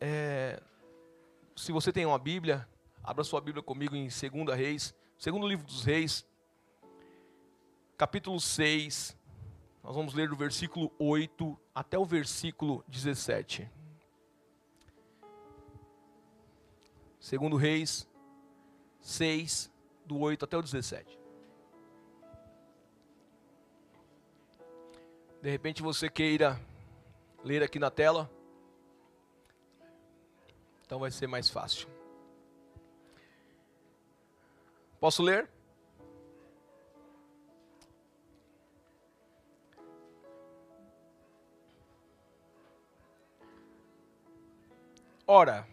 é, se você tem uma Bíblia, abra sua Bíblia comigo em 2 Reis, segundo livro dos Reis, capítulo 6. Nós vamos ler do versículo 8 até o versículo 17. Segundo Reis 6, do 8 até o 17. De repente você queira ler aqui na tela. Então vai ser mais fácil. Posso ler? Ora,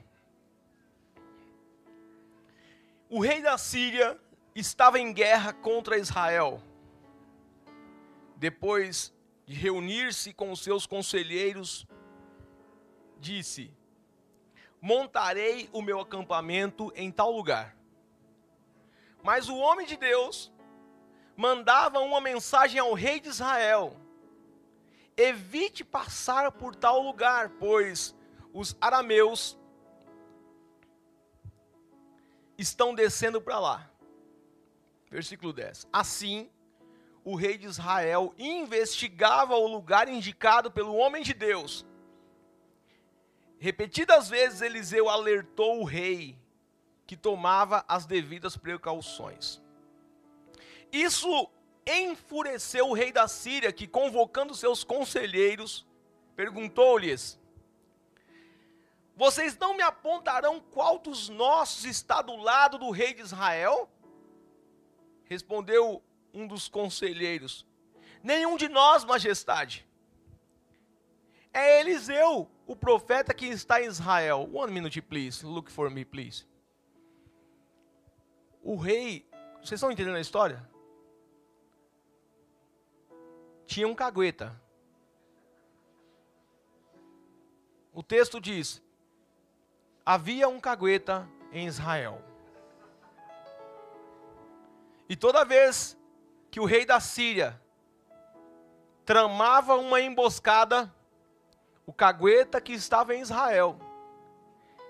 o rei da Síria estava em guerra contra Israel. Depois de reunir-se com os seus conselheiros, disse: Montarei o meu acampamento em tal lugar. Mas o homem de Deus mandava uma mensagem ao rei de Israel: Evite passar por tal lugar, pois os arameus estão descendo para lá. Versículo 10. Assim, o rei de Israel investigava o lugar indicado pelo homem de Deus. Repetidas vezes Eliseu alertou o rei que tomava as devidas precauções. Isso enfureceu o rei da Síria, que convocando seus conselheiros, perguntou-lhes: Vocês não me apontarão qual dos nossos está do lado do rei de Israel? Respondeu um dos conselheiros: Nenhum de nós, majestade. É Eliseu, o profeta que está em Israel. One minute, please. Look for me, please. O rei, vocês estão entendendo a história? Tinha um cagueta. O texto diz: havia um cagueta em Israel. E toda vez que o rei da Síria tramava uma emboscada, o cagueta que estava em Israel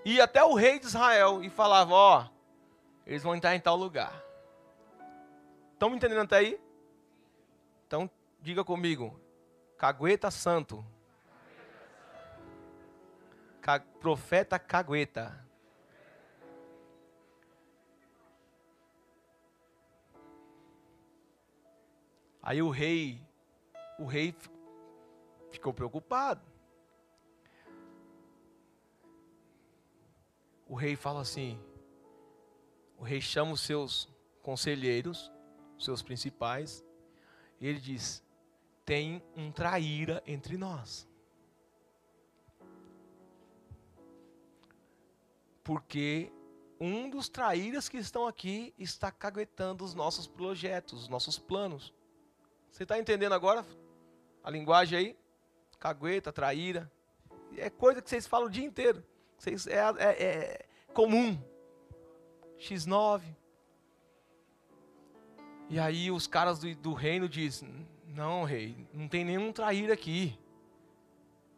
ia até o rei de Israel e falava: Ó, eles vão entrar em tal lugar. Estão me entendendo até aí? Então, diga comigo: cagueta santo. Ca profeta cagueta. Aí o rei, o rei ficou preocupado. O rei fala assim: o rei chama os seus conselheiros, os seus principais, e ele diz: tem um traíra entre nós. Porque um dos traíras que estão aqui está caguetando os nossos projetos, os nossos planos. Você está entendendo agora a linguagem aí? Cagueta, traíra. É coisa que vocês falam o dia inteiro. É, é, é comum. X9. E aí os caras do, do reino dizem: Não, rei, não tem nenhum traíra aqui.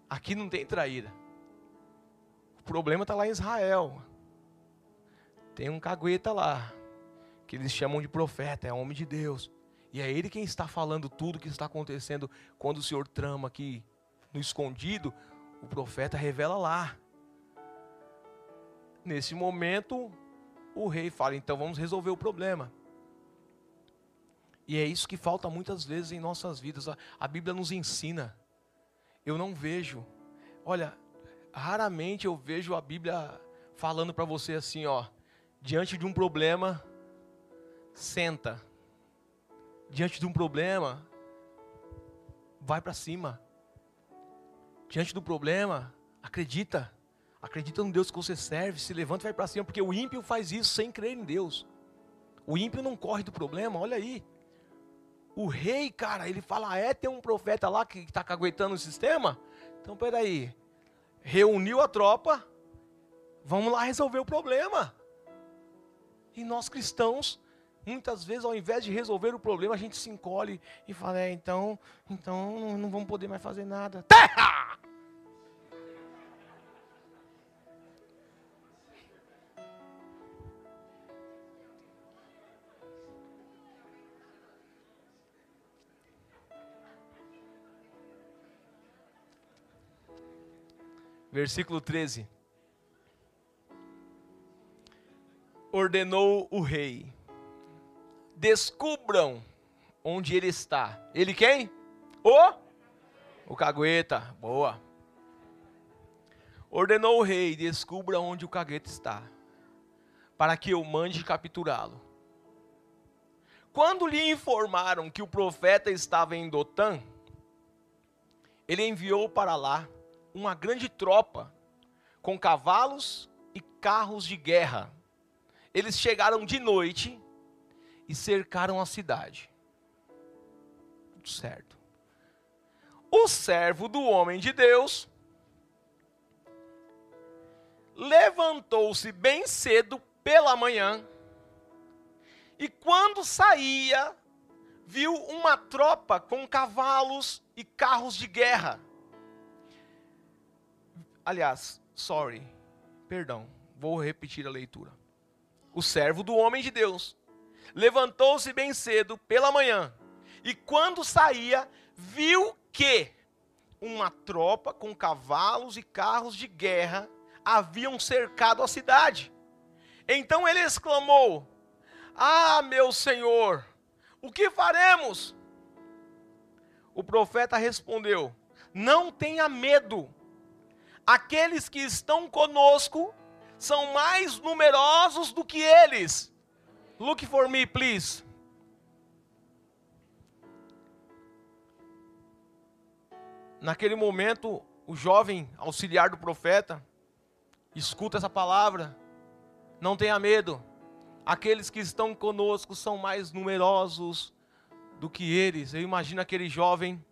Aqui não tem traíra. O problema está lá em Israel. Tem um cagueta lá, que eles chamam de profeta, é homem de Deus. E é ele quem está falando tudo que está acontecendo quando o Senhor trama aqui no escondido, o profeta revela lá. Nesse momento, o rei fala: então vamos resolver o problema. E é isso que falta muitas vezes em nossas vidas. A Bíblia nos ensina. Eu não vejo. Olha, raramente eu vejo a Bíblia falando para você assim, ó, diante de um problema, senta diante de um problema, vai para cima. Diante do problema, acredita. Acredita no Deus que você serve, se levanta e vai para cima, porque o ímpio faz isso sem crer em Deus. O ímpio não corre do problema, olha aí. O rei, cara, ele fala: ah, é, tem um profeta lá que está caguetando o sistema? Então, peraí. Reuniu a tropa, vamos lá resolver o problema. E nós cristãos Muitas vezes, ao invés de resolver o problema, a gente se encolhe e fala: é, então, então não, vamos poder mais fazer nada. Terra! Versículo 13. Ordenou o rei: descubram onde ele está. Ele quem? O? O cagueta. Boa. Ordenou o rei: descubra onde o cagueta está, para que eu mande capturá-lo. Quando lhe informaram que o profeta estava em Dotã, ele enviou para lá uma grande tropa com cavalos e carros de guerra. Eles chegaram de noite e cercaram a cidade. Tudo certo. O servo do homem de Deus levantou-se bem cedo pela manhã e quando saía, viu uma tropa com cavalos e carros de guerra. Aliás, sorry, perdão, vou repetir a leitura. O servo do homem de Deus levantou-se bem cedo pela manhã e quando saía, viu que uma tropa com cavalos e carros de guerra haviam cercado a cidade. Então ele exclamou: ah, meu senhor, o que faremos? O profeta respondeu: Não tenha medo, aqueles que estão conosco são mais numerosos do que eles. Look for me, please. Naquele momento, o jovem auxiliar do profeta escuta essa palavra: Não tenha medo aqueles que estão conosco são mais numerosos do que eles. Eu imagino aquele jovem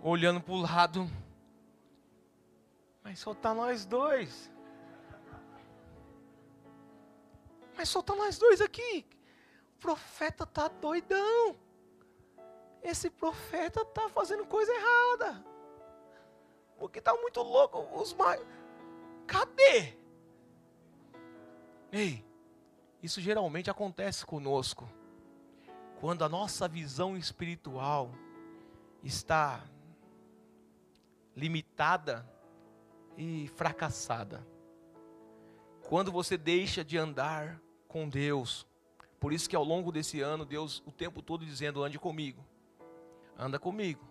olhando para o lado, mas só está nós dois. Mas só está nós dois aqui. O profeta está doidão. Esse profeta está fazendo coisa errada. Porque está muito louco. Os mais. Cadê? Ei, isso geralmente acontece conosco. Quando a nossa visão espiritual está limitada e fracassada. Quando você deixa de andar com Deus. Por isso que ao longo desse ano, Deus o tempo todo dizendo: ande comigo. Anda comigo.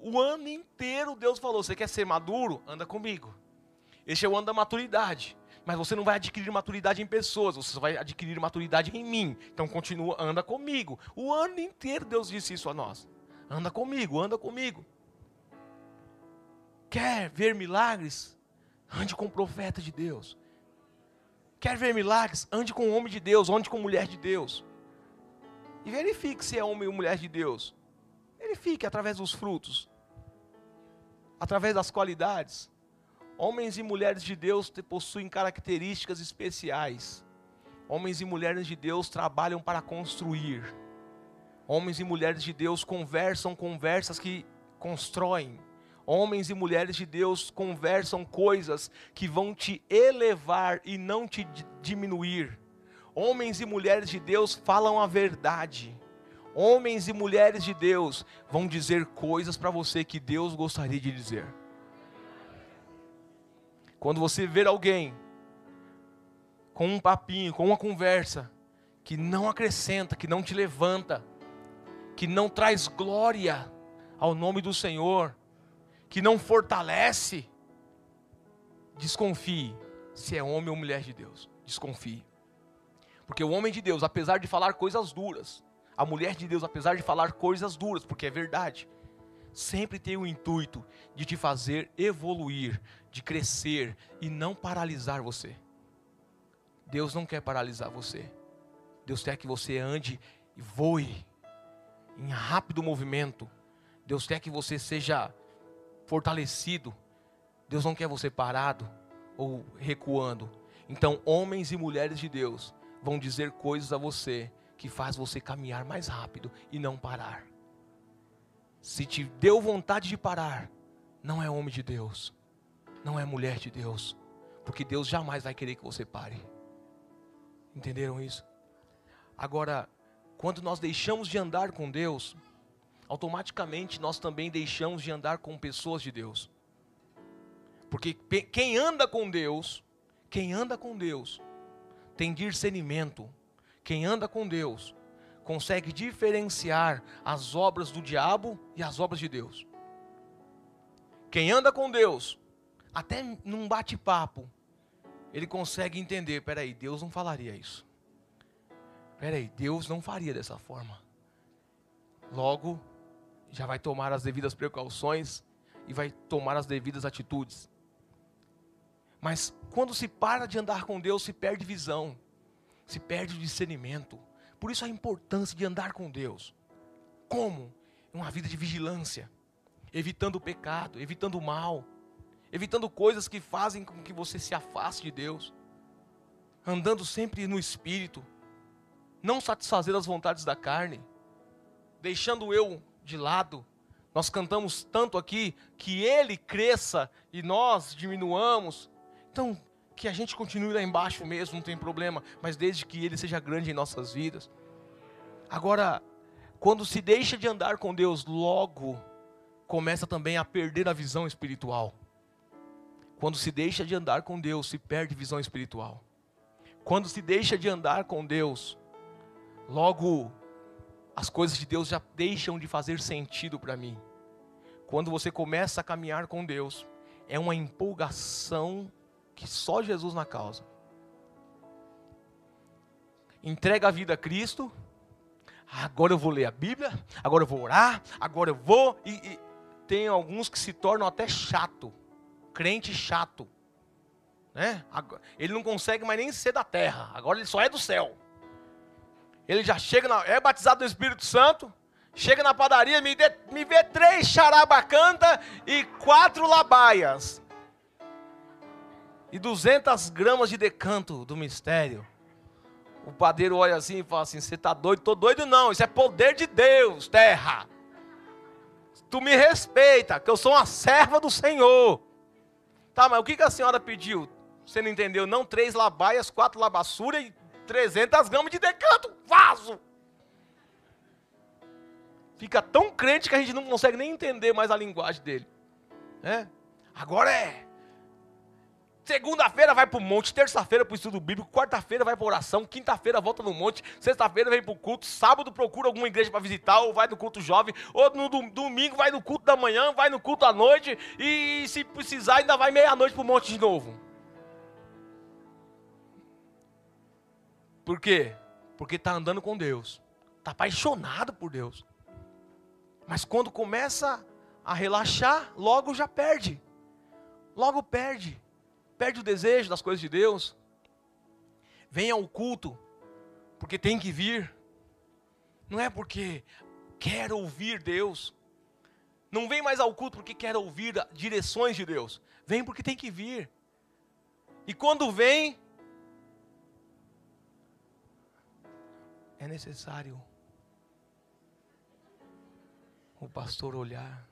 O ano inteiro Deus falou: você quer ser maduro? Anda comigo. Esse é o ano da maturidade. Mas você não vai adquirir maturidade em pessoas, você vai adquirir maturidade em mim. Então continua, anda comigo. O ano inteiro Deus disse isso a nós. Anda comigo, anda comigo. Quer ver milagres? Ande com o profeta de Deus. Quer ver milagres? Ande com o homem de Deus, ande com mulher de Deus. E verifique se é homem ou mulher de Deus. Verifique através dos frutos, através das qualidades. Homens e mulheres de Deus possuem características especiais. Homens e mulheres de Deus trabalham para construir. Homens e mulheres de Deus conversam conversas que constroem. Homens e mulheres de Deus conversam coisas que vão te elevar e não te diminuir. Homens e mulheres de Deus falam a verdade. Homens e mulheres de Deus vão dizer coisas para você que Deus gostaria de dizer. Quando você ver alguém com um papinho, com uma conversa que não acrescenta, que não te levanta, que não traz glória ao nome do Senhor, que não fortalece, desconfie se é homem ou mulher de Deus. Desconfie. Porque o homem de Deus, apesar de falar coisas duras, a mulher de Deus, apesar de falar coisas duras, porque é verdade, sempre tem o intuito de te fazer evoluir, de crescer e não paralisar você. Deus não quer paralisar você. Deus quer que você ande e voe em rápido movimento. Deus quer que você seja fortalecido. Deus não quer você parado ou recuando. Então, homens e mulheres de Deus vão dizer coisas a você que faz você caminhar mais rápido e não parar. Se te deu vontade de parar, não é homem de Deus, não é mulher de Deus, porque Deus jamais vai querer que você pare. Entenderam isso? Agora, quando nós deixamos de andar com Deus, automaticamente nós também deixamos de andar com pessoas de Deus. Porque quem anda com Deus, quem anda com Deus, tem discernimento. Quem anda com Deus, consegue diferenciar as obras do diabo e as obras de Deus. Quem anda com Deus, até num bate-papo, ele consegue entender: peraí, Deus não falaria isso. Peraí, Deus não faria dessa forma. Logo, já vai tomar as devidas precauções e vai tomar as devidas atitudes. Mas quando se para de andar com Deus, se perde visão, se perde discernimento. Por isso a importância de andar com Deus. Como? Uma vida de vigilância, evitando o pecado, evitando o mal, evitando coisas que fazem com que você se afaste de Deus, andando sempre no espírito, não satisfazer as vontades da carne, deixando eu de lado. Nós cantamos tanto aqui que ele cresça e nós diminuamos. Então, que a gente continue lá embaixo mesmo, não tem problema, mas desde que ele seja grande em nossas vidas. Agora, quando se deixa de andar com Deus, logo começa também a perder a visão espiritual. Quando se deixa de andar com Deus, se perde visão espiritual. Quando se deixa de andar com Deus, logo as coisas de Deus já deixam de fazer sentido para mim. Quando você começa a caminhar com Deus, é uma empolgação que só Jesus na causa. Entrega a vida a Cristo. Agora eu vou ler a Bíblia, agora eu vou orar, agora eu vou. E, e tem alguns que se tornam até chato crente chato. Né? Ele não consegue mais nem ser da terra, agora ele só é do céu. Ele já chega, na, é batizado no Espírito Santo, chega na padaria, me, dê, me vê três charabacanta e quatro labaias. E 200 gramas de decanto do mistério. O padeiro olha assim e fala assim: Você está doido? Estou doido não, isso é poder de Deus, terra. Tu me respeita, que eu sou uma serva do Senhor. Tá, mas o que, que a senhora pediu? Você não entendeu? Não, três labaias, quatro labassura e 300 gramas de decanto, vaso. Fica tão crente que a gente não consegue nem entender mais a linguagem dele. É? Agora é Segunda-feira vai para o monte, terça-feira para o estudo bíblico, quarta-feira vai para oração, quinta-feira volta no monte, sexta-feira vem para o culto, sábado procura alguma igreja para visitar, ou vai no culto jovem, ou no domingo vai no culto da manhã, vai no culto à noite, e se precisar ainda vai meia-noite para o monte de novo. Por quê? Porque está andando com Deus, está apaixonado por Deus. Mas quando começa a relaxar, logo já perde. Logo perde perde o desejo das coisas de Deus. Venha ao culto, porque tem que vir. Não é porque quer ouvir Deus. Não vem mais ao culto porque quer ouvir direções de Deus. Vem porque tem que vir. E quando vem, é necessário o pastor olhar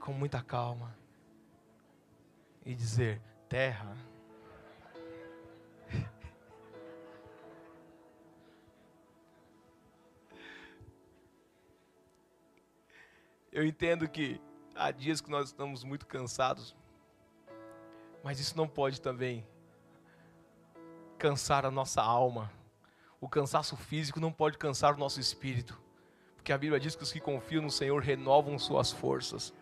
com muita calma e dizer: terra. Eu entendo que há dias que nós estamos muito cansados, mas isso não pode também cansar a nossa alma. O cansaço físico não pode cansar o nosso espírito, porque a Bíblia diz que os que confiam no Senhor renovam suas forças.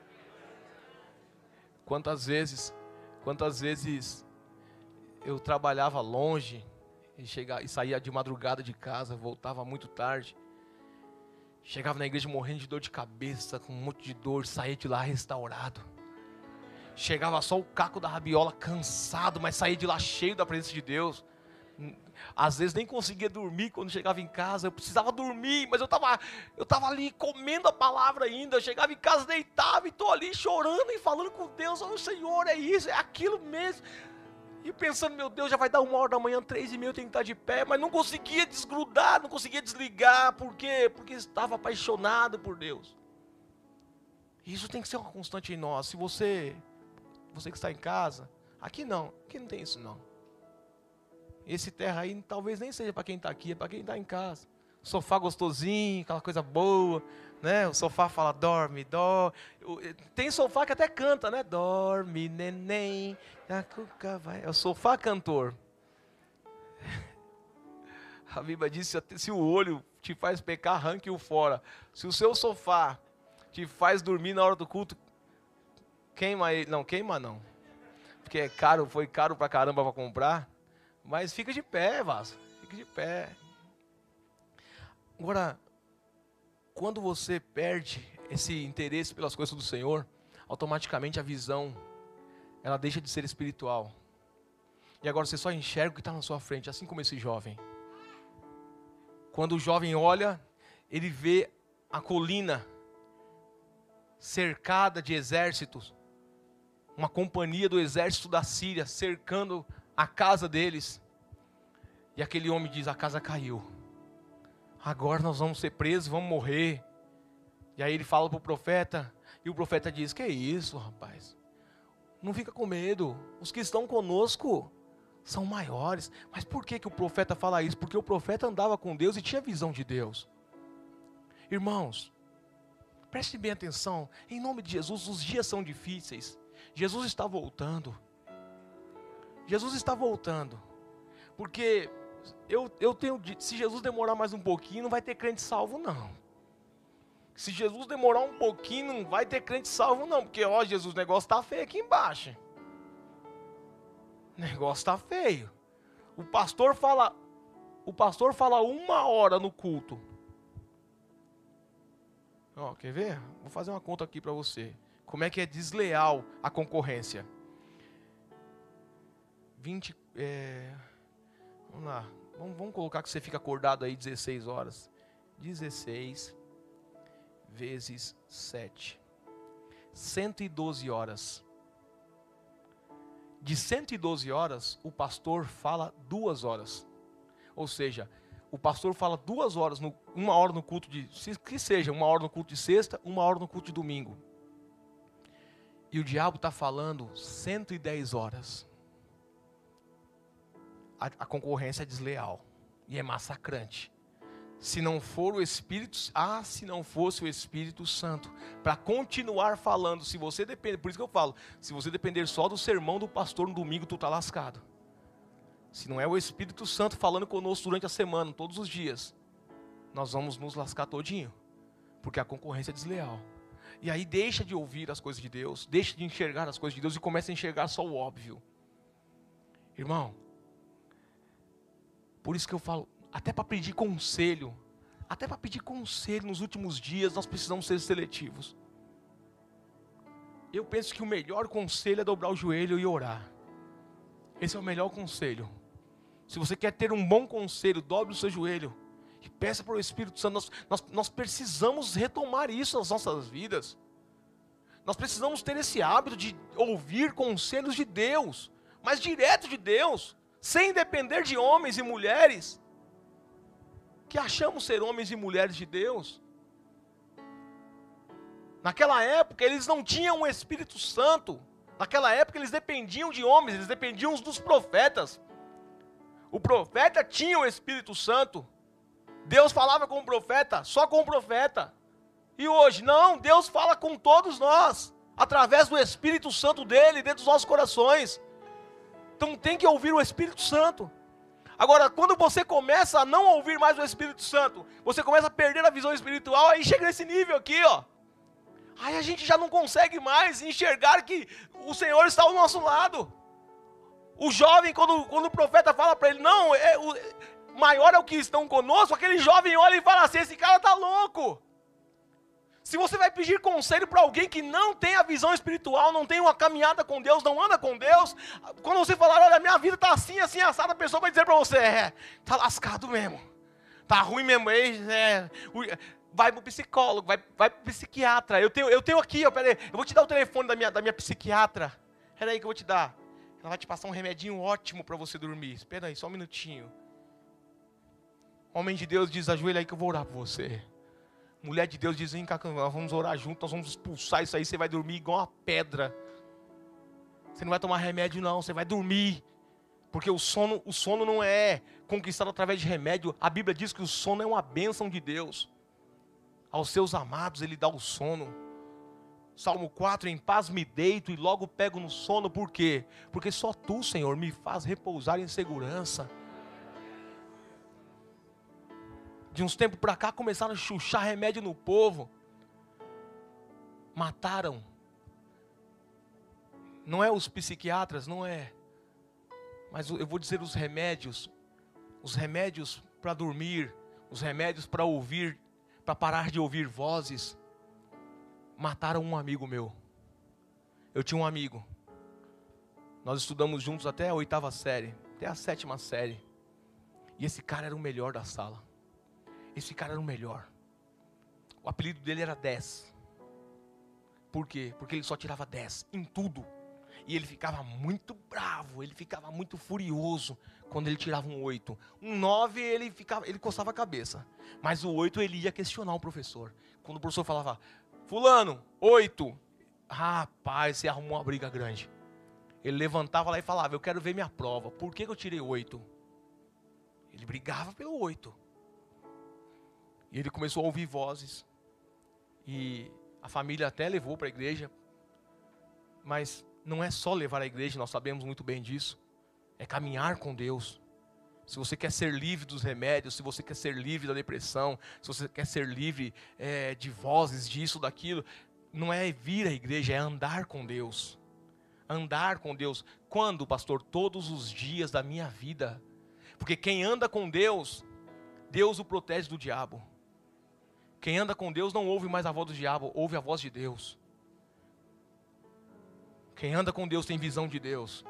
Quantas vezes Quantas vezes eu trabalhava longe e, chegava, e saía de madrugada de casa, voltava muito tarde. Chegava na igreja morrendo de dor de cabeça, com um monte de dor, saía de lá restaurado. Chegava só o caco da rabiola, cansado, mas saía de lá cheio da presença de Deus. Às vezes nem conseguia dormir quando chegava em casa. Eu precisava dormir, mas eu estava eu tava ali comendo a palavra ainda. Eu chegava em casa, deitava e estou ali chorando e falando com Deus: Oh Senhor, é isso, é aquilo mesmo. E pensando, meu Deus, já vai dar uma hora da manhã, três e meia, eu tenho que estar de pé. Mas não conseguia desgrudar, não conseguia desligar. Por quê? Porque estava apaixonado por Deus. Isso tem que ser uma constante em nós. Se você, você que está em casa, aqui não, aqui não tem isso não. Esse terra aí talvez nem seja para quem está aqui, é para quem está em casa. sofá gostosinho, aquela coisa boa, né? O sofá fala dorme, dorme. Tem sofá que até canta, né? Dorme, neném, a cuca vai. É o sofá cantor. A Bíblia diz: se o olho te faz pecar, arranque-o fora. Se o seu sofá te faz dormir na hora do culto, queima ele. Não, queima não. Porque é caro, foi caro pra caramba para comprar. Mas fica de pé, vaso. Fica de pé. Agora, quando você perde esse interesse pelas coisas do Senhor, automaticamente a visão ela deixa de ser espiritual. E agora você só enxerga o que está na sua frente, assim como esse jovem. Quando o jovem olha, ele vê a colina cercada de exércitos, uma companhia do exército da Síria cercando a casa deles. E aquele homem diz: A casa caiu. Agora nós vamos ser presos, vamos morrer. E aí ele fala para o profeta, e o profeta diz: Que é isso, rapaz? Não fica com medo. Os que estão conosco são maiores. Mas por que, que o profeta fala isso? Porque o profeta andava com Deus e tinha visão de Deus. Irmãos, preste bem atenção. Em nome de Jesus, os dias são difíceis. Jesus está voltando. Jesus está voltando. Porque eu, eu tenho se Jesus demorar mais um pouquinho, não vai ter crente salvo, não. Se Jesus demorar um pouquinho, não vai ter crente salvo, não. Porque, ó, Jesus, o negócio está feio aqui embaixo. O negócio está feio. O pastor fala, o pastor fala uma hora no culto. Ó, quer ver? Vou fazer uma conta aqui para você. Como é que é desleal a concorrência? 20. É, vamos lá. Vamos, vamos colocar que você fica acordado aí 16 horas. 16 vezes 7. 112 horas. De 112 horas, o pastor fala duas horas. Ou seja, o pastor fala duas horas, no, uma hora no culto de. Que seja, uma hora no culto de sexta, uma hora no culto de domingo. E o diabo está falando 110 horas a, a concorrência é desleal e é massacrante. Se não for o Espírito, ah, se não fosse o Espírito Santo, para continuar falando, se você depender, por isso que eu falo, se você depender só do sermão do pastor no domingo, tu tá lascado. Se não é o Espírito Santo falando conosco durante a semana, todos os dias, nós vamos nos lascar todinho, porque a concorrência é desleal. E aí deixa de ouvir as coisas de Deus, deixa de enxergar as coisas de Deus e começa a enxergar só o óbvio. Irmão, por isso que eu falo, até para pedir conselho, até para pedir conselho nos últimos dias, nós precisamos ser seletivos. Eu penso que o melhor conselho é dobrar o joelho e orar. Esse é o melhor conselho. Se você quer ter um bom conselho, dobre o seu joelho e peça para o Espírito Santo. Nós, nós, nós precisamos retomar isso nas nossas vidas. Nós precisamos ter esse hábito de ouvir conselhos de Deus, mas direto de Deus sem depender de homens e mulheres, que achamos ser homens e mulheres de Deus. Naquela época eles não tinham o Espírito Santo. Naquela época eles dependiam de homens, eles dependiam dos profetas. O profeta tinha o Espírito Santo. Deus falava com o profeta, só com o profeta. E hoje, não, Deus fala com todos nós, através do Espírito Santo dele, dentro dos nossos corações. Então tem que ouvir o Espírito Santo. Agora, quando você começa a não ouvir mais o Espírito Santo, você começa a perder a visão espiritual, aí chega nesse nível aqui, ó. Aí a gente já não consegue mais enxergar que o Senhor está ao nosso lado. O jovem, quando, quando o profeta fala para ele, não, é, o, maior é o que estão conosco, aquele jovem olha e fala assim: esse cara está louco. Se você vai pedir conselho para alguém que não tem a visão espiritual, não tem uma caminhada com Deus, não anda com Deus, quando você falar, olha, minha vida está assim, assim, assada, a pessoa vai dizer para você, é, tá lascado mesmo, tá ruim mesmo, é, é vai para o psicólogo, vai, vai para o psiquiatra, eu tenho, eu tenho aqui, ó, peraí, eu vou te dar o telefone da minha, da minha psiquiatra, peraí que eu vou te dar, ela vai te passar um remedinho ótimo para você dormir, espera aí, só um minutinho. homem de Deus diz, ajoelha aí que eu vou orar por você. Mulher de Deus diz: vem cá, nós vamos orar junto, nós vamos expulsar isso aí, você vai dormir igual uma pedra. Você não vai tomar remédio, não, você vai dormir. Porque o sono, o sono não é conquistado através de remédio. A Bíblia diz que o sono é uma bênção de Deus. Aos seus amados ele dá o sono. Salmo 4, em paz me deito e logo pego no sono, por quê? Porque só tu, Senhor, me faz repousar em segurança. De uns tempos para cá começaram a chuchar remédio no povo. Mataram. Não é os psiquiatras, não é. Mas eu vou dizer os remédios. Os remédios para dormir, os remédios para ouvir, para parar de ouvir vozes. Mataram um amigo meu. Eu tinha um amigo. Nós estudamos juntos até a oitava série, até a sétima série. E esse cara era o melhor da sala. Esse cara era o melhor. O apelido dele era 10. Por quê? Porque ele só tirava 10 em tudo. E ele ficava muito bravo, ele ficava muito furioso quando ele tirava um 8. Um 9 ele ficava, ele coçava a cabeça. Mas o 8 ele ia questionar o professor. Quando o professor falava: "Fulano, 8". Rapaz, você arrumou uma briga grande. Ele levantava lá e falava: "Eu quero ver minha prova. Por que, que eu tirei 8?" Ele brigava pelo 8. E ele começou a ouvir vozes. E a família até levou para a igreja. Mas não é só levar a igreja, nós sabemos muito bem disso. É caminhar com Deus. Se você quer ser livre dos remédios, se você quer ser livre da depressão, se você quer ser livre é, de vozes, disso, daquilo, não é vir à igreja, é andar com Deus. Andar com Deus. Quando, pastor? Todos os dias da minha vida. Porque quem anda com Deus, Deus o protege do diabo. Quem anda com Deus não ouve mais a voz do diabo, ouve a voz de Deus. Quem anda com Deus tem visão de Deus.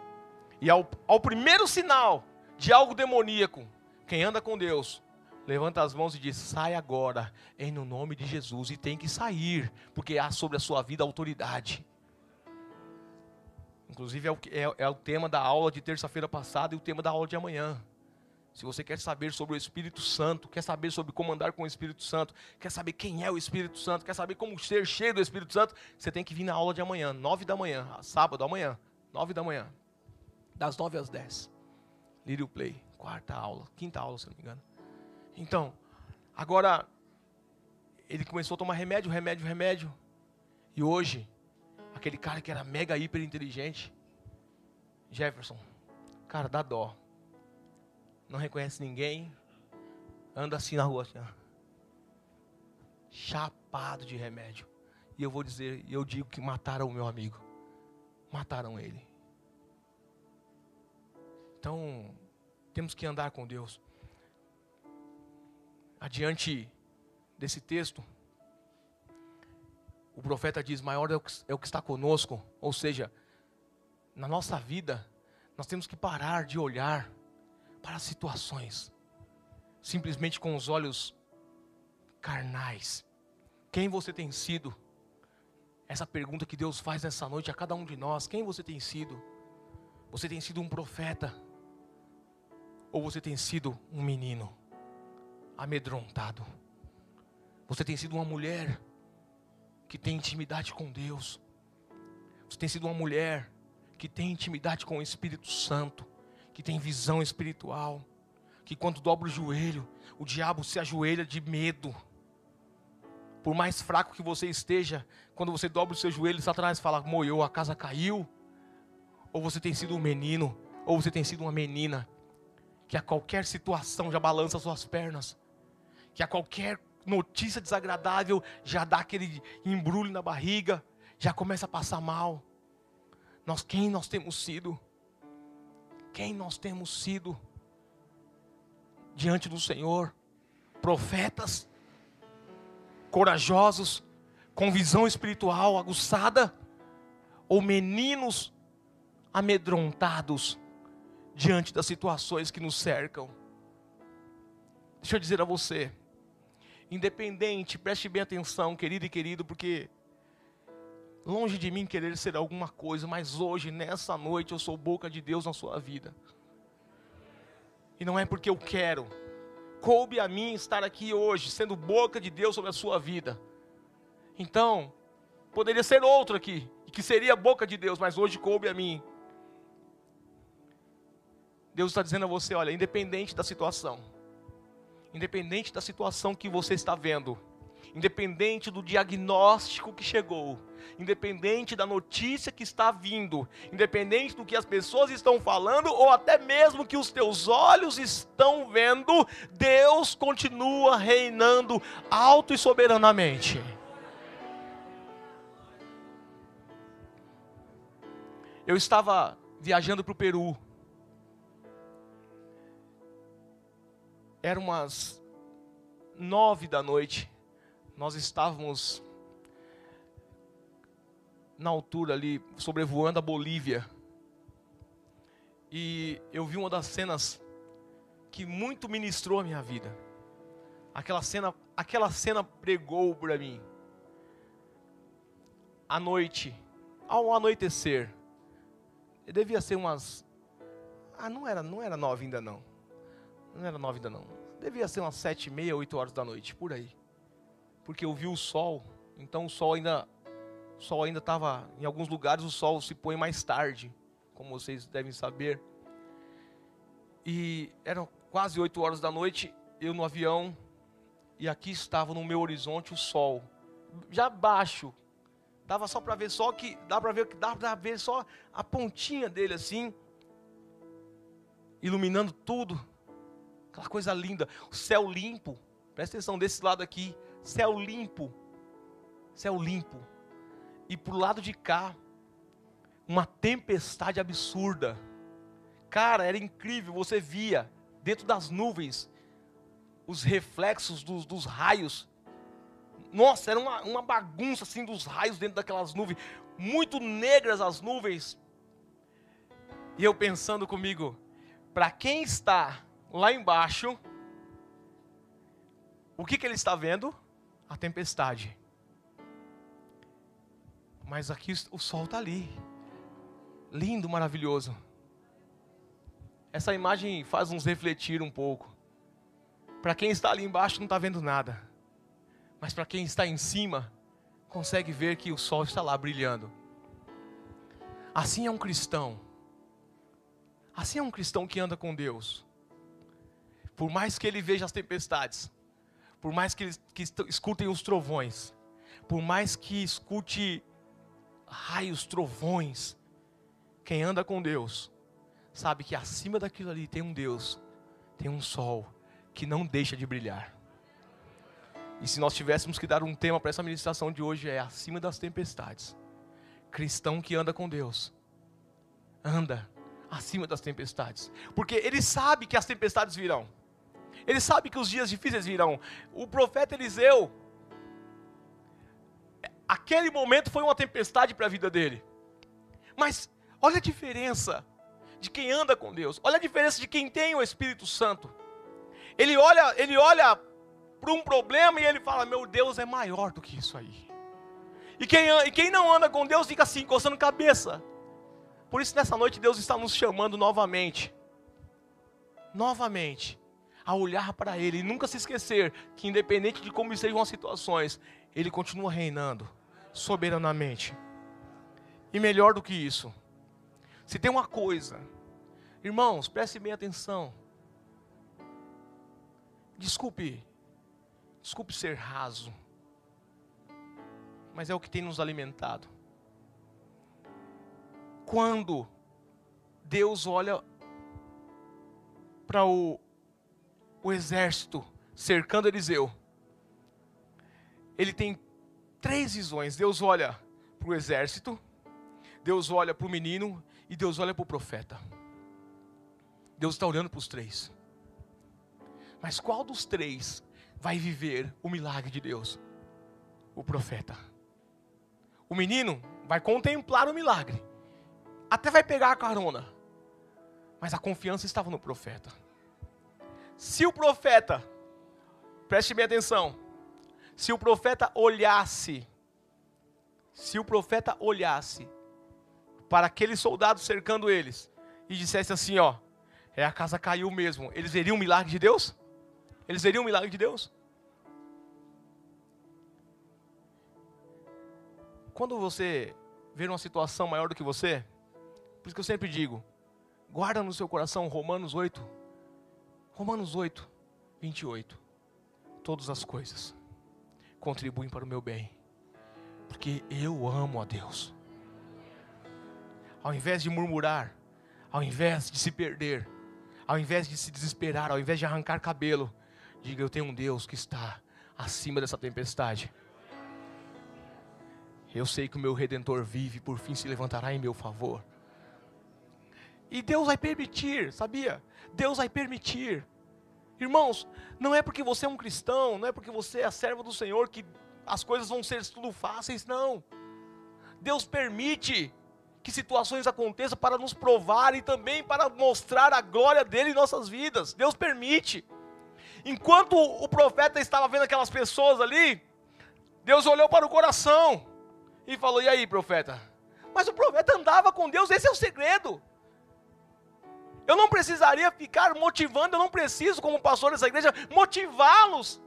E ao, ao primeiro sinal de algo demoníaco, quem anda com Deus, levanta as mãos e diz: sai agora, em no nome de Jesus, e tem que sair, porque há sobre a sua vida autoridade. Inclusive é o, é, é o tema da aula de terça-feira passada e o tema da aula de amanhã. Se você quer saber sobre o Espírito Santo, quer saber sobre como andar com o Espírito Santo, quer saber quem é o Espírito Santo, quer saber como ser cheio do Espírito Santo, você tem que vir na aula de amanhã, nove da manhã, sábado amanhã, nove da manhã, das nove às dez. Little Play, quarta aula, quinta aula, se não me engano. Então, agora, ele começou a tomar remédio, remédio, remédio. E hoje, aquele cara que era mega hiper inteligente, Jefferson, cara, dá dó não reconhece ninguém, anda assim na rua, assim, ó, chapado de remédio. E eu vou dizer, eu digo que mataram o meu amigo, mataram ele. Então, temos que andar com Deus. Adiante desse texto, o profeta diz: maior é o, que, é o que está conosco, ou seja, na nossa vida, nós temos que parar de olhar para situações, simplesmente com os olhos carnais. Quem você tem sido? Essa pergunta que Deus faz nessa noite a cada um de nós: quem você tem sido? Você tem sido um profeta? Ou você tem sido um menino amedrontado? Você tem sido uma mulher que tem intimidade com Deus? Você tem sido uma mulher que tem intimidade com o Espírito Santo? Que tem visão espiritual, que quando dobra o joelho, o diabo se ajoelha de medo. Por mais fraco que você esteja, quando você dobra o seu joelho, Satanás fala: moiou, a casa caiu. Ou você tem sido um menino, ou você tem sido uma menina, que a qualquer situação já balança suas pernas, que a qualquer notícia desagradável já dá aquele embrulho na barriga, já começa a passar mal. Nós, quem nós temos sido? Quem nós temos sido diante do Senhor? Profetas, corajosos, com visão espiritual aguçada, ou meninos amedrontados diante das situações que nos cercam? Deixa eu dizer a você, independente, preste bem atenção, querido e querido, porque Longe de mim querer ser alguma coisa, mas hoje, nessa noite, eu sou boca de Deus na sua vida. E não é porque eu quero. Coube a mim estar aqui hoje, sendo boca de Deus sobre a sua vida. Então, poderia ser outro aqui, que seria boca de Deus, mas hoje coube a mim. Deus está dizendo a você: olha, independente da situação, independente da situação que você está vendo, independente do diagnóstico que chegou, independente da notícia que está vindo, independente do que as pessoas estão falando ou até mesmo que os teus olhos estão vendo, Deus continua reinando alto e soberanamente. Eu estava viajando para o Peru. Era umas nove da noite. Nós estávamos na altura ali, sobrevoando a Bolívia. E eu vi uma das cenas que muito ministrou a minha vida. Aquela cena, aquela cena pregou para mim. À noite, ao anoitecer, devia ser umas Ah, não era, não era nove ainda não. Não era nove ainda não. Devia ser umas sete e meia, oito horas da noite, por aí. Porque eu vi o sol, então o sol ainda o sol ainda estava, em alguns lugares o sol se põe mais tarde, como vocês devem saber. E eram quase 8 horas da noite, eu no avião, e aqui estava no meu horizonte o sol, já baixo. Dava só para ver só que dá para ver que dá para ver só a pontinha dele assim, iluminando tudo. Aquela coisa linda, o céu limpo. Presta atenção desse lado aqui, céu limpo. Céu limpo e para o lado de cá, uma tempestade absurda. Cara, era incrível, você via dentro das nuvens os reflexos dos, dos raios. Nossa, era uma, uma bagunça assim dos raios dentro daquelas nuvens, muito negras as nuvens. E eu pensando comigo, para quem está lá embaixo, o que, que ele está vendo? A tempestade. Mas aqui o sol está ali. Lindo, maravilhoso. Essa imagem faz nos refletir um pouco. Para quem está ali embaixo não está vendo nada. Mas para quem está em cima, consegue ver que o sol está lá brilhando. Assim é um cristão. Assim é um cristão que anda com Deus. Por mais que ele veja as tempestades, por mais que, ele, que escutem os trovões, por mais que escute raios, trovões. Quem anda com Deus, sabe que acima daquilo ali tem um Deus, tem um sol que não deixa de brilhar. E se nós tivéssemos que dar um tema para essa ministração de hoje é acima das tempestades. Cristão que anda com Deus, anda acima das tempestades, porque ele sabe que as tempestades virão. Ele sabe que os dias difíceis virão. O profeta Eliseu, aquele momento foi uma tempestade para a vida dele. Mas olha a diferença de quem anda com Deus. Olha a diferença de quem tem o Espírito Santo. Ele olha, ele olha para um problema e ele fala: "Meu Deus é maior do que isso aí". E quem, e quem não anda com Deus fica assim, coçando cabeça. Por isso nessa noite Deus está nos chamando novamente. Novamente a olhar para Ele e nunca se esquecer que, independente de como sejam as situações, Ele continua reinando soberanamente. E melhor do que isso, se tem uma coisa, irmãos, prestem bem atenção. Desculpe, desculpe ser raso, mas é o que tem nos alimentado. Quando Deus olha para o o exército cercando Eliseu, ele tem três visões. Deus olha para o exército, Deus olha para o menino e Deus olha para o profeta. Deus está olhando para os três. Mas qual dos três vai viver o milagre de Deus? O profeta. O menino vai contemplar o milagre, até vai pegar a carona, mas a confiança estava no profeta. Se o profeta, preste bem atenção, se o profeta olhasse, se o profeta olhasse para aqueles soldados cercando eles e dissesse assim: Ó, é a casa caiu mesmo, eles veriam o milagre de Deus? Eles veriam o milagre de Deus? Quando você vê uma situação maior do que você, por isso que eu sempre digo: Guarda no seu coração Romanos 8. Romanos 8, 28. Todas as coisas contribuem para o meu bem, porque eu amo a Deus. Ao invés de murmurar, ao invés de se perder, ao invés de se desesperar, ao invés de arrancar cabelo, diga: Eu tenho um Deus que está acima dessa tempestade. Eu sei que o meu redentor vive, por fim se levantará em meu favor. E Deus vai permitir, sabia? Deus vai permitir. Irmãos, não é porque você é um cristão, não é porque você é a serva do Senhor que as coisas vão ser tudo fáceis, não. Deus permite que situações aconteçam para nos provar e também para mostrar a glória dele em nossas vidas. Deus permite. Enquanto o profeta estava vendo aquelas pessoas ali, Deus olhou para o coração e falou: E aí, profeta? Mas o profeta andava com Deus, esse é o segredo. Eu não precisaria ficar motivando, eu não preciso, como pastor dessa igreja, motivá-los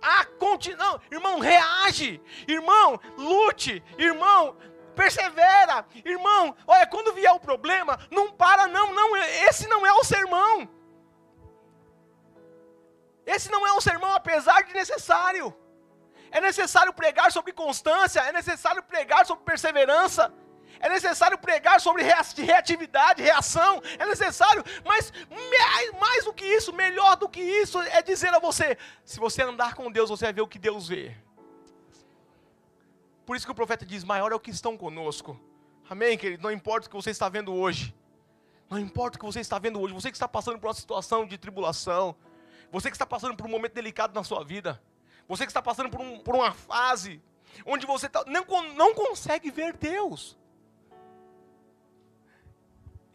a continuar. Irmão, reage. Irmão, lute. Irmão, persevera. Irmão, olha, quando vier o problema, não para, não, não. Esse não é o sermão. Esse não é um sermão, apesar de necessário. É necessário pregar sobre constância, é necessário pregar sobre perseverança, é necessário pregar sobre reatividade, reação, é necessário, mas mais do que isso, melhor do que isso, é dizer a você: se você andar com Deus, você vai ver o que Deus vê. Por isso que o profeta diz: maior é o que estão conosco. Amém, querido? Não importa o que você está vendo hoje, não importa o que você está vendo hoje, você que está passando por uma situação de tribulação, você que está passando por um momento delicado na sua vida, você que está passando por, um, por uma fase onde você tá, não, não consegue ver Deus.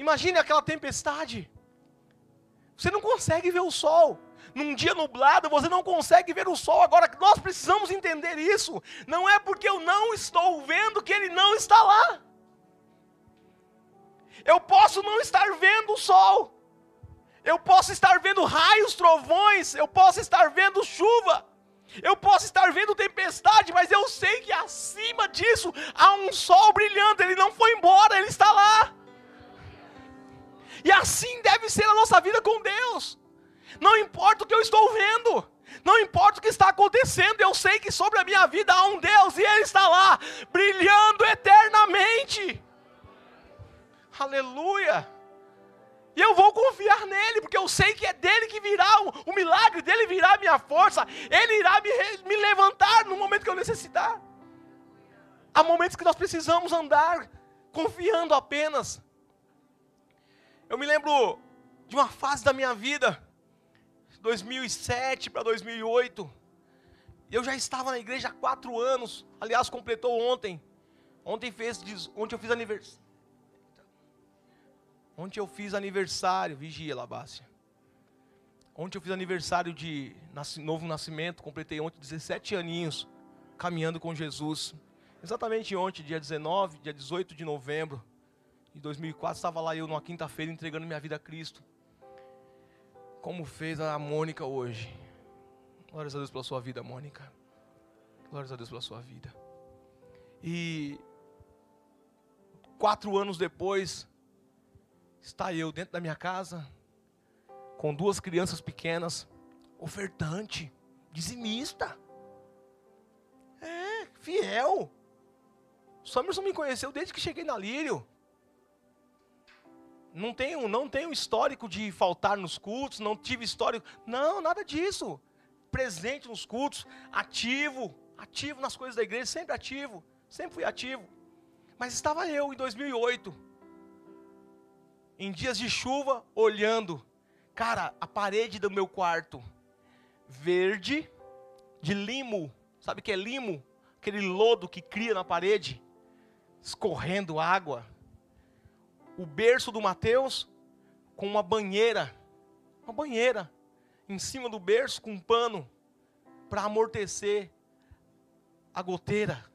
Imagine aquela tempestade. Você não consegue ver o sol. Num dia nublado, você não consegue ver o sol. Agora, nós precisamos entender isso. Não é porque eu não estou vendo que ele não está lá. Eu posso não estar vendo o sol. Eu posso estar vendo raios, trovões. Eu posso estar vendo chuva. Eu posso estar vendo tempestade, mas eu sei que acima disso há um sol brilhando. Ele não foi embora, ele está lá. E assim deve ser a nossa vida com Deus. Não importa o que eu estou vendo, não importa o que está acontecendo, eu sei que sobre a minha vida há um Deus e Ele está lá, brilhando eternamente. Aleluia. E eu vou confiar nele, porque eu sei que é dele que virá o, o milagre, dele virá a minha força, ele irá me, me levantar no momento que eu necessitar. Há momentos que nós precisamos andar confiando apenas eu me lembro de uma fase da minha vida, 2007 para 2008. Eu já estava na igreja há quatro anos. Aliás, completou ontem. Ontem fez, ontem eu fiz aniversário. Ontem eu fiz aniversário, vigia, Labácia. Ontem eu fiz aniversário de novo nascimento, completei ontem 17 aninhos, caminhando com Jesus. Exatamente ontem, dia 19, dia 18 de novembro de 2004, estava lá eu numa quinta-feira entregando minha vida a Cristo. Como fez a Mônica hoje. Glórias a Deus pela sua vida, Mônica. Glórias a Deus pela sua vida. E quatro anos depois, está eu dentro da minha casa, com duas crianças pequenas, ofertante, dizimista. É, fiel. O Samerson me conheceu desde que cheguei na Lírio não tenho, não tenho histórico de faltar nos cultos, não tive histórico. Não, nada disso. Presente nos cultos, ativo, ativo nas coisas da igreja, sempre ativo, sempre fui ativo. Mas estava eu em 2008, em dias de chuva, olhando, cara, a parede do meu quarto, verde, de limo, sabe o que é limo? Aquele lodo que cria na parede, escorrendo água o berço do Mateus com uma banheira, uma banheira em cima do berço com um pano para amortecer a goteira,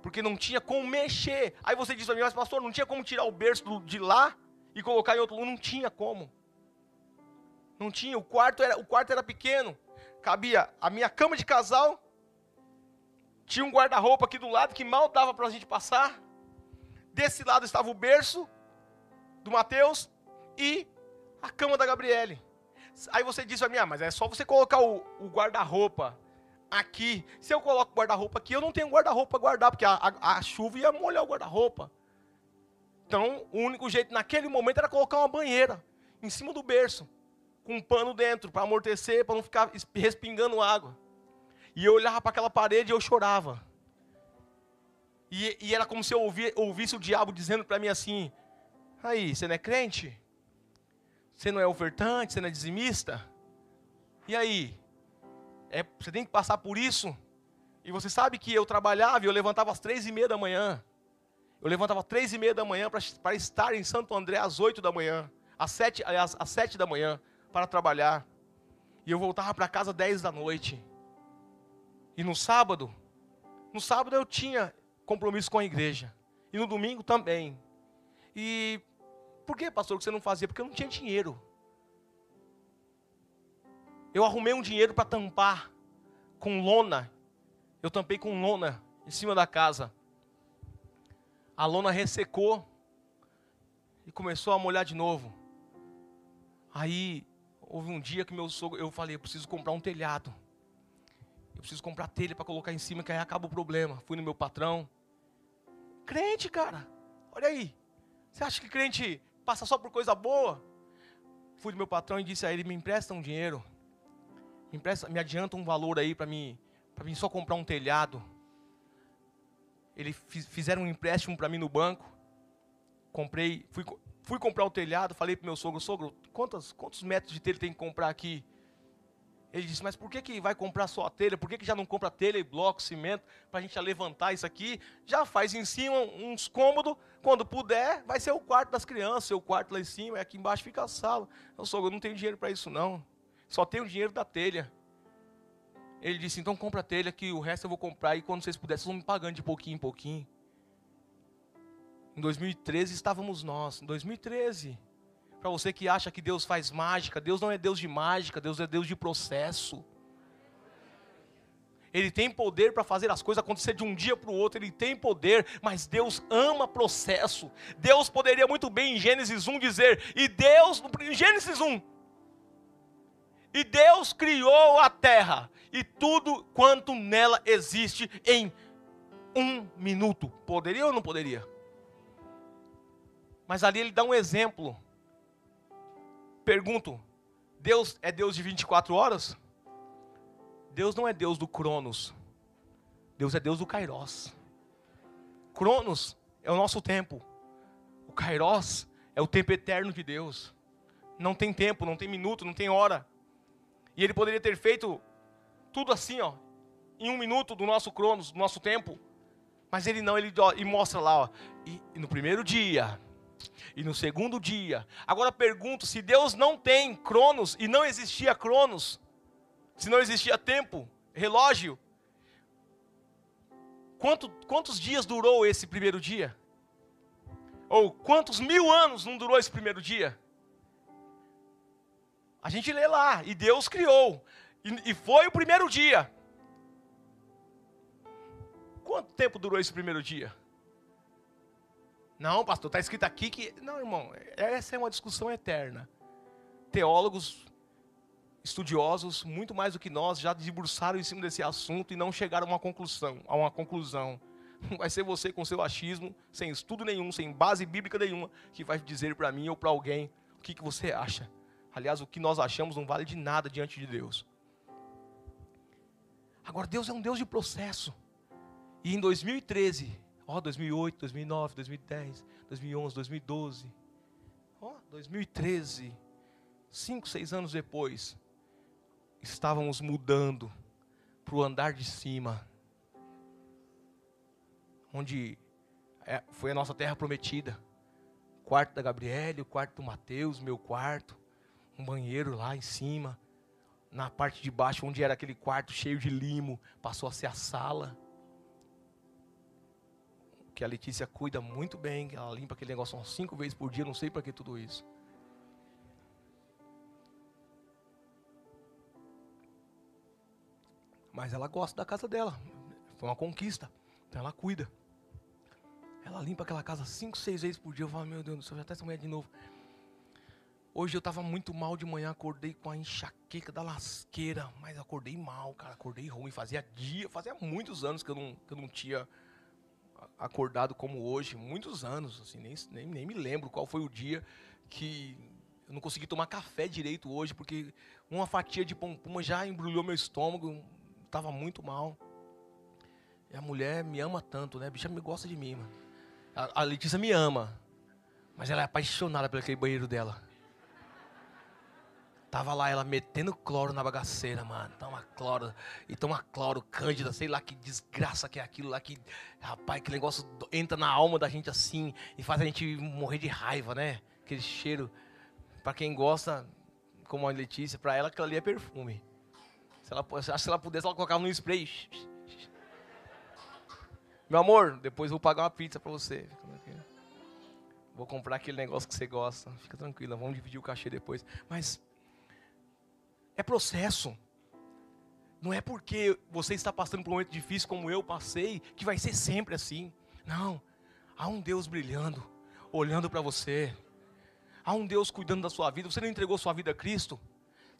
porque não tinha como mexer. Aí você diz para mim, mas pastor, não tinha como tirar o berço de lá e colocar em outro lugar? Não tinha como. Não tinha, o quarto era, o quarto era pequeno. Cabia a minha cama de casal, tinha um guarda-roupa aqui do lado que mal dava para a gente passar. Desse lado estava o berço do Mateus, e a cama da Gabriele. Aí você diz pra mim, ah, mas é só você colocar o, o guarda-roupa aqui. Se eu coloco o guarda-roupa aqui, eu não tenho guarda-roupa para guardar, porque a, a, a chuva ia molhar o guarda-roupa. Então, o único jeito naquele momento era colocar uma banheira em cima do berço, com um pano dentro, para amortecer, para não ficar respingando água. E eu olhava para aquela parede e eu chorava. E, e era como se eu ouvisse o diabo dizendo para mim assim: Aí, você não é crente? Você não é ofertante? Você não é dizimista? E aí? É, você tem que passar por isso? E você sabe que eu trabalhava e eu levantava às três e meia da manhã. Eu levantava às três e meia da manhã para estar em Santo André às oito da manhã. Às sete, às, às sete da manhã para trabalhar. E eu voltava para casa às dez da noite. E no sábado, no sábado eu tinha compromisso com a igreja. E no domingo também. E por que, pastor, que você não fazia? Porque eu não tinha dinheiro. Eu arrumei um dinheiro para tampar com lona. Eu tampei com lona em cima da casa. A lona ressecou e começou a molhar de novo. Aí houve um dia que meu sogro, eu falei, eu preciso comprar um telhado. Eu preciso comprar telha para colocar em cima, que aí acaba o problema. Fui no meu patrão. Crente, cara. Olha aí. Você acha que crente passa só por coisa boa? Fui no meu patrão e disse a ele: me empresta um dinheiro. Me, empresta, me adianta um valor aí para mim, para mim só comprar um telhado. Eles fizeram um empréstimo para mim no banco. Comprei, fui, fui comprar o telhado, falei para meu sogro, sogro, quantos, quantos metros de telha tem que comprar aqui? Ele disse, mas por que, que vai comprar só a telha? Por que, que já não compra telha e bloco, cimento, para a gente levantar isso aqui? Já faz em cima uns cômodos, quando puder, vai ser o quarto das crianças, o quarto lá em cima, e aqui embaixo fica a sala. Eu sou, eu não tenho dinheiro para isso não, só tenho dinheiro da telha. Ele disse, então compra a telha que o resto eu vou comprar, e quando vocês puderem, vocês vão me pagando de pouquinho em pouquinho. Em 2013 estávamos nós, em 2013 para você que acha que Deus faz mágica, Deus não é Deus de mágica, Deus é Deus de processo. Ele tem poder para fazer as coisas acontecer de um dia para o outro, ele tem poder, mas Deus ama processo. Deus poderia muito bem em Gênesis 1 dizer, e Deus, em Gênesis 1, e Deus criou a terra e tudo quanto nela existe em um minuto. Poderia ou não poderia? Mas ali ele dá um exemplo Pergunto: Deus é Deus de 24 horas? Deus não é Deus do Cronos. Deus é Deus do Kairos. Cronos é o nosso tempo. O Kairos é o tempo eterno de Deus. Não tem tempo, não tem minuto, não tem hora. E ele poderia ter feito tudo assim, ó, em um minuto do nosso Cronos, do nosso tempo. Mas ele não, ele ó, mostra lá, ó, e, e no primeiro dia, e no segundo dia. Agora pergunto: se Deus não tem Cronos e não existia Cronos, se não existia tempo, relógio, quanto, quantos dias durou esse primeiro dia? Ou quantos mil anos não durou esse primeiro dia? A gente lê lá, e Deus criou, e, e foi o primeiro dia. Quanto tempo durou esse primeiro dia? Não, pastor, está escrito aqui que. Não, irmão, essa é uma discussão eterna. Teólogos, estudiosos, muito mais do que nós, já debruçaram em cima desse assunto e não chegaram a uma conclusão. A uma conclusão. Vai ser você com seu achismo, sem estudo nenhum, sem base bíblica nenhuma, que vai dizer para mim ou para alguém o que, que você acha. Aliás, o que nós achamos não vale de nada diante de Deus. Agora, Deus é um Deus de processo. E em 2013, Ó, oh, 2008, 2009, 2010, 2011, 2012. Ó, oh, 2013. Cinco, seis anos depois, estávamos mudando para o andar de cima, onde é, foi a nossa terra prometida. quarto da Gabriele, o quarto do Mateus, meu quarto, um banheiro lá em cima. Na parte de baixo, onde era aquele quarto cheio de limo, passou a ser a sala que a Letícia cuida muito bem, ela limpa aquele negócio umas cinco vezes por dia, não sei para que tudo isso. Mas ela gosta da casa dela, foi uma conquista, então ela cuida. Ela limpa aquela casa cinco, seis vezes por dia. Eu falo, meu Deus do céu, já está essa mulher de novo. Hoje eu estava muito mal de manhã, acordei com a enxaqueca da lasqueira, mas acordei mal, cara, acordei ruim. Fazia dia, fazia muitos anos que eu não, que eu não tinha acordado como hoje, muitos anos, assim, nem, nem, nem me lembro qual foi o dia que eu não consegui tomar café direito hoje, porque uma fatia de pão puma já embrulhou meu estômago, estava muito mal. E a mulher me ama tanto, né? A bicha me gosta de mim, mano. A, a Letícia me ama, mas ela é apaixonada pelo aquele banheiro dela. Tava lá ela metendo cloro na bagaceira, mano. Toma cloro. E toma cloro, cândida, sei lá que desgraça que é aquilo lá. Que, rapaz, que negócio entra na alma da gente assim e faz a gente morrer de raiva, né? Aquele cheiro. Para quem gosta, como a Letícia, para ela aquilo ali é perfume. Se ela, se ela pudesse, ela colocava no spray. Meu amor, depois eu vou pagar uma pizza para você. Vou comprar aquele negócio que você gosta. Fica tranquila, vamos dividir o cachê depois. Mas é processo. Não é porque você está passando por um momento difícil como eu passei que vai ser sempre assim. Não. Há um Deus brilhando, olhando para você. Há um Deus cuidando da sua vida. Você não entregou sua vida a Cristo?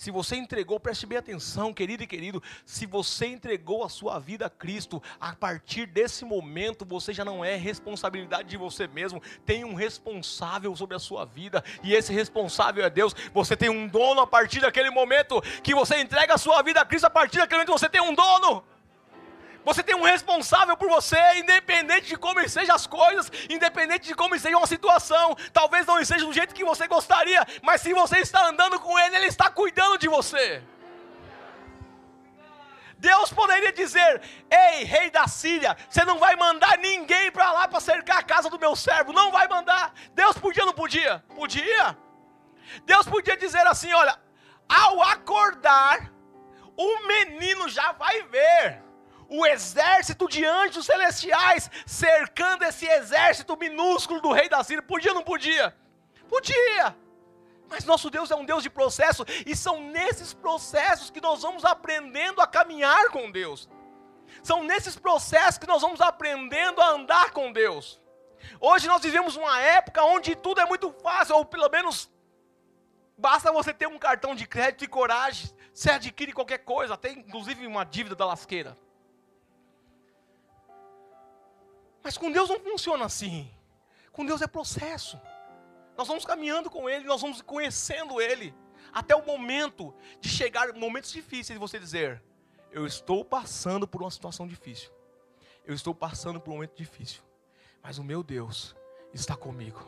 Se você entregou, preste bem atenção, querido e querido. Se você entregou a sua vida a Cristo, a partir desse momento você já não é responsabilidade de você mesmo. Tem um responsável sobre a sua vida, e esse responsável é Deus. Você tem um dono a partir daquele momento que você entrega a sua vida a Cristo. A partir daquele momento você tem um dono. Você tem um responsável por você, independente de como sejam as coisas, independente de como seja uma situação. Talvez não esteja do jeito que você gostaria, mas se você está andando com Ele, Ele está cuidando de você. Deus poderia dizer: Ei, rei da Síria, você não vai mandar ninguém para lá para cercar a casa do meu servo. Não vai mandar. Deus podia não podia? Podia. Deus podia dizer assim: Olha, ao acordar, o menino já vai ver o exército de anjos celestiais cercando esse exército minúsculo do rei da Síria. Podia ou não podia? Podia. Mas nosso Deus é um Deus de processo, e são nesses processos que nós vamos aprendendo a caminhar com Deus. São nesses processos que nós vamos aprendendo a andar com Deus. Hoje nós vivemos uma época onde tudo é muito fácil, ou pelo menos basta você ter um cartão de crédito e coragem, você adquire qualquer coisa, até inclusive uma dívida da lasqueira. Mas com Deus não funciona assim. Com Deus é processo. Nós vamos caminhando com Ele, nós vamos conhecendo Ele, até o momento de chegar momentos difíceis e você dizer: Eu estou passando por uma situação difícil. Eu estou passando por um momento difícil. Mas o meu Deus está comigo.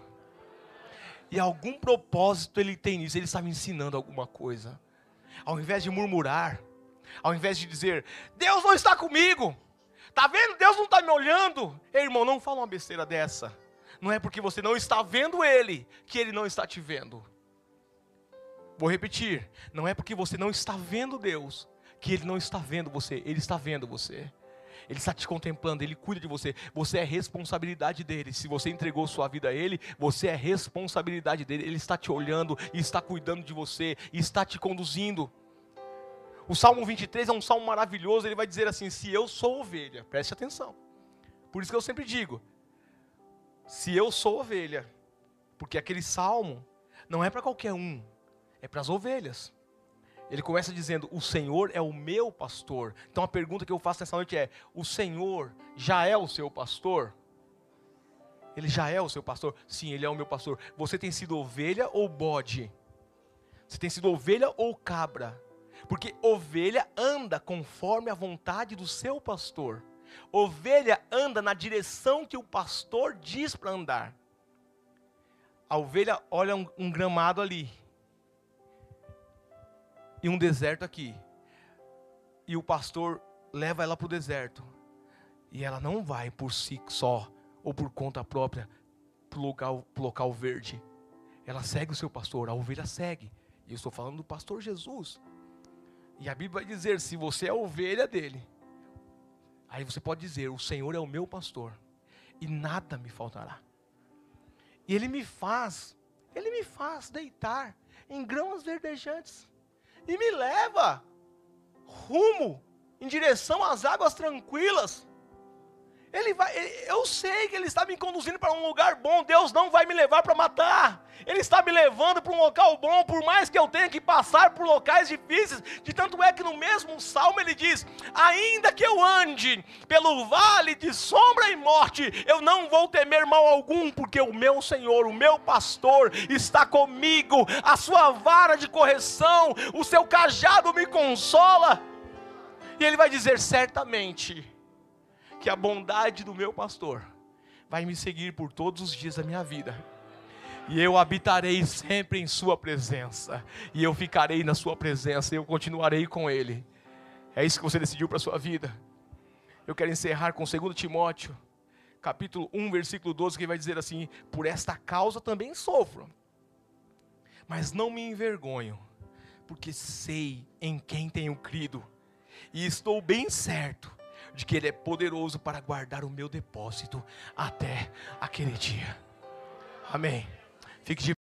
E algum propósito Ele tem nisso, Ele está me ensinando alguma coisa. Ao invés de murmurar, ao invés de dizer: Deus não está comigo, Tá vendo? Deus não está me olhando. Ei, irmão, não fala uma besteira dessa. Não é porque você não está vendo Ele que Ele não está te vendo. Vou repetir. Não é porque você não está vendo Deus que Ele não está vendo você. Ele está vendo você. Ele está te contemplando, Ele cuida de você. Você é responsabilidade dele. Se você entregou sua vida a Ele, você é responsabilidade dele. Ele está te olhando está cuidando de você está te conduzindo. O Salmo 23 é um salmo maravilhoso, ele vai dizer assim: Se eu sou ovelha, preste atenção. Por isso que eu sempre digo: Se eu sou ovelha, porque aquele salmo não é para qualquer um, é para as ovelhas. Ele começa dizendo: O Senhor é o meu pastor. Então a pergunta que eu faço nessa noite é: O Senhor já é o seu pastor? Ele já é o seu pastor? Sim, ele é o meu pastor. Você tem sido ovelha ou bode? Você tem sido ovelha ou cabra? Porque ovelha anda conforme a vontade do seu pastor. Ovelha anda na direção que o pastor diz para andar. A ovelha olha um, um gramado ali e um deserto aqui. E o pastor leva ela para o deserto. E ela não vai por si só ou por conta própria para o local, local verde. Ela segue o seu pastor, a ovelha segue. E eu estou falando do pastor Jesus. E a Bíblia vai dizer: se você é ovelha dele, aí você pode dizer: o Senhor é o meu pastor, e nada me faltará. E ele me faz, ele me faz deitar em grãos verdejantes, e me leva rumo em direção às águas tranquilas. Ele vai, eu sei que Ele está me conduzindo para um lugar bom. Deus não vai me levar para matar. Ele está me levando para um local bom, por mais que eu tenha que passar por locais difíceis. De tanto é que no mesmo salmo ele diz: Ainda que eu ande pelo vale de sombra e morte, eu não vou temer mal algum, porque o meu Senhor, o meu pastor, está comigo. A sua vara de correção, o seu cajado me consola. E ele vai dizer: certamente que a bondade do meu pastor vai me seguir por todos os dias da minha vida. E eu habitarei sempre em Sua presença, e eu ficarei na Sua presença, e eu continuarei com Ele. É isso que você decidiu para a sua vida. Eu quero encerrar com 2 Timóteo, capítulo 1, versículo 12, que vai dizer assim: Por esta causa também sofro, mas não me envergonho, porque sei em quem tenho crido, e estou bem certo de que Ele é poderoso para guardar o meu depósito até aquele dia. Amém. Fique de